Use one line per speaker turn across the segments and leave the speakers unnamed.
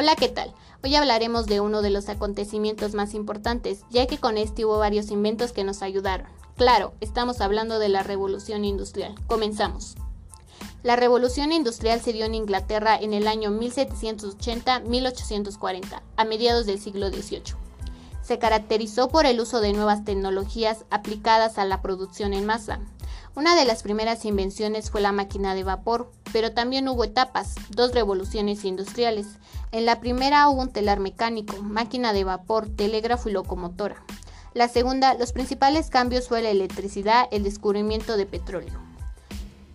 Hola, ¿qué tal? Hoy hablaremos de uno de los acontecimientos más importantes, ya que con este hubo varios inventos que nos ayudaron. Claro, estamos hablando de la revolución industrial. Comenzamos. La revolución industrial se dio en Inglaterra en el año 1780-1840, a mediados del siglo XVIII. Se caracterizó por el uso de nuevas tecnologías aplicadas a la producción en masa, una de las primeras invenciones fue la máquina de vapor, pero también hubo etapas, dos revoluciones industriales. En la primera hubo un telar mecánico, máquina de vapor, telégrafo y locomotora. La segunda, los principales cambios fue la electricidad, el descubrimiento de petróleo.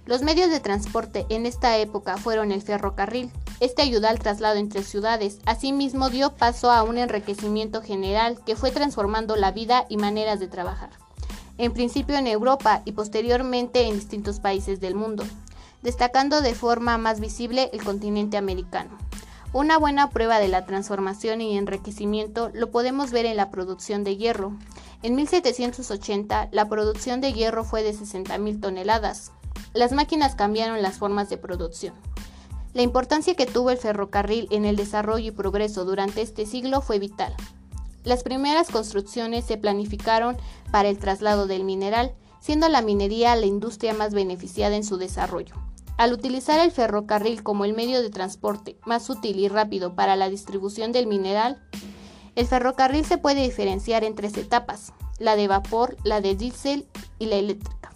Los medios de transporte en esta época fueron el ferrocarril. Este ayudó al traslado entre ciudades. Asimismo dio paso a un enriquecimiento general que fue transformando la vida y maneras de trabajar en principio en Europa y posteriormente en distintos países del mundo, destacando de forma más visible el continente americano. Una buena prueba de la transformación y enriquecimiento lo podemos ver en la producción de hierro. En 1780 la producción de hierro fue de 60.000 toneladas. Las máquinas cambiaron las formas de producción. La importancia que tuvo el ferrocarril en el desarrollo y progreso durante este siglo fue vital. Las primeras construcciones se planificaron para el traslado del mineral, siendo la minería la industria más beneficiada en su desarrollo. Al utilizar el ferrocarril como el medio de transporte más útil y rápido para la distribución del mineral, el ferrocarril se puede diferenciar en tres etapas, la de vapor, la de diésel y la eléctrica.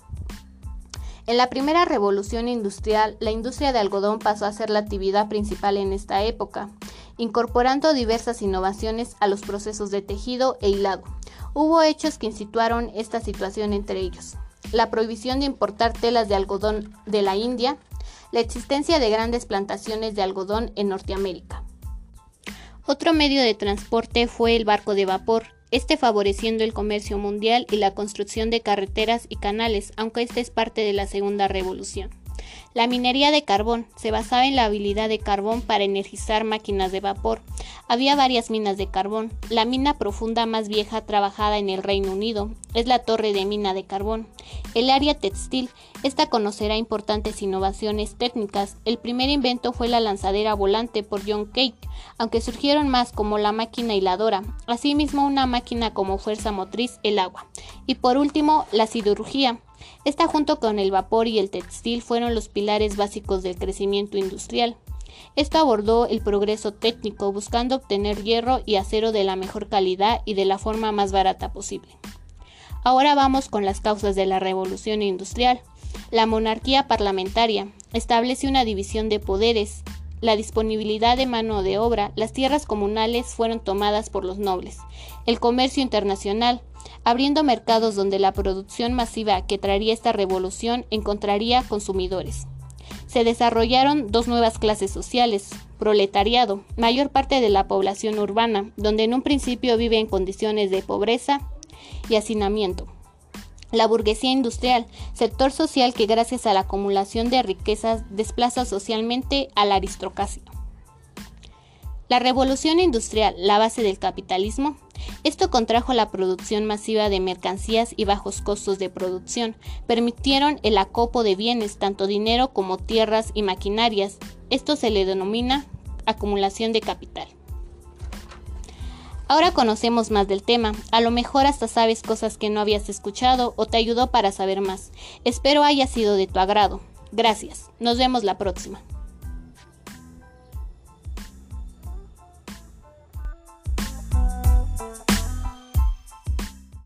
En la primera revolución industrial, la industria de algodón pasó a ser la actividad principal en esta época, incorporando diversas innovaciones a los procesos de tejido e hilado. Hubo hechos que instituaron esta situación entre ellos. La prohibición de importar telas de algodón de la India, la existencia de grandes plantaciones de algodón en Norteamérica. Otro medio de transporte fue el barco de vapor, este favoreciendo el comercio mundial y la construcción de carreteras y canales, aunque esta es parte de la segunda revolución. La minería de carbón se basaba en la habilidad de carbón para energizar máquinas de vapor. Había varias minas de carbón. La mina profunda más vieja trabajada en el Reino Unido es la torre de mina de carbón. El área textil, esta conocerá importantes innovaciones técnicas. El primer invento fue la lanzadera volante por John Cake, aunque surgieron más como la máquina hiladora, asimismo una máquina como fuerza motriz, el agua. Y por último, la siderurgia. Esta junto con el vapor y el textil fueron los pilares básicos del crecimiento industrial. Esto abordó el progreso técnico buscando obtener hierro y acero de la mejor calidad y de la forma más barata posible. Ahora vamos con las causas de la revolución industrial. La monarquía parlamentaria establece una división de poderes, la disponibilidad de mano de obra, las tierras comunales fueron tomadas por los nobles, el comercio internacional, abriendo mercados donde la producción masiva que traería esta revolución encontraría consumidores. Se desarrollaron dos nuevas clases sociales, proletariado, mayor parte de la población urbana, donde en un principio vive en condiciones de pobreza y hacinamiento. La burguesía industrial, sector social que gracias a la acumulación de riquezas desplaza socialmente a la aristocracia. La revolución industrial, la base del capitalismo, esto contrajo la producción masiva de mercancías y bajos costos de producción, permitieron el acopo de bienes, tanto dinero como tierras y maquinarias. Esto se le denomina acumulación de capital. Ahora conocemos más del tema, a lo mejor hasta sabes cosas que no habías escuchado o te ayudó para saber más. Espero haya sido de tu agrado. Gracias, nos vemos la próxima.